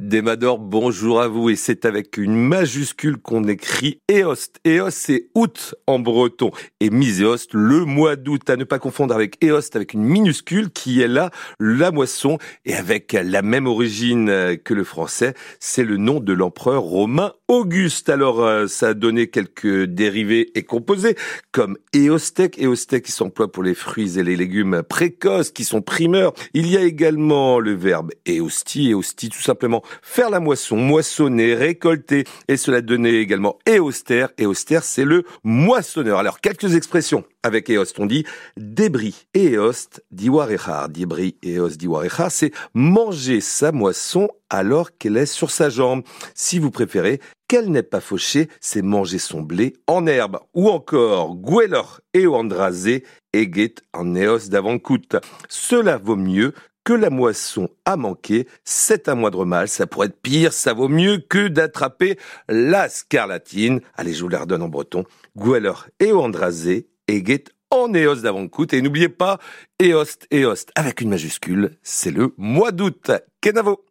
Demador, bonjour à vous. Et c'est avec une majuscule qu'on écrit Eost. Eost, c'est août en breton. Et Miséost, le mois d'août. À ne pas confondre avec Eost, avec une minuscule qui est là, la moisson. Et avec la même origine que le français, c'est le nom de l'empereur romain Auguste. Alors, euh, ça a donné quelques dérivés et composés, comme Eostec. Eostec qui s'emploie pour les fruits et les légumes précoces, qui sont primeurs. Il y a également le verbe Eosti. Eosti, tout simplement faire la moisson, moissonner, récolter, et cela donnait également éostère. Éostère, c'est le moissonneur. Alors, quelques expressions avec Eost, on dit débris et Eost diwarechar. Débris et Eost diwarechar, c'est manger sa moisson alors qu'elle est sur sa jambe. Si vous préférez, qu'elle n'est pas fauchée, c'est manger son blé en herbe. Ou encore, gueller et andrasé, eget en eos d'avant-coute. Cela vaut mieux que la moisson a manqué, c'est un moindre mal, ça pourrait être pire, ça vaut mieux que d'attraper la scarlatine. Allez, je vous la redonne en breton. Goueller et Andrasé, Eget en Eos d'avant-coute. Et n'oubliez pas, Eost, Eost avec une majuscule, c'est le mois d'août. Kenavo!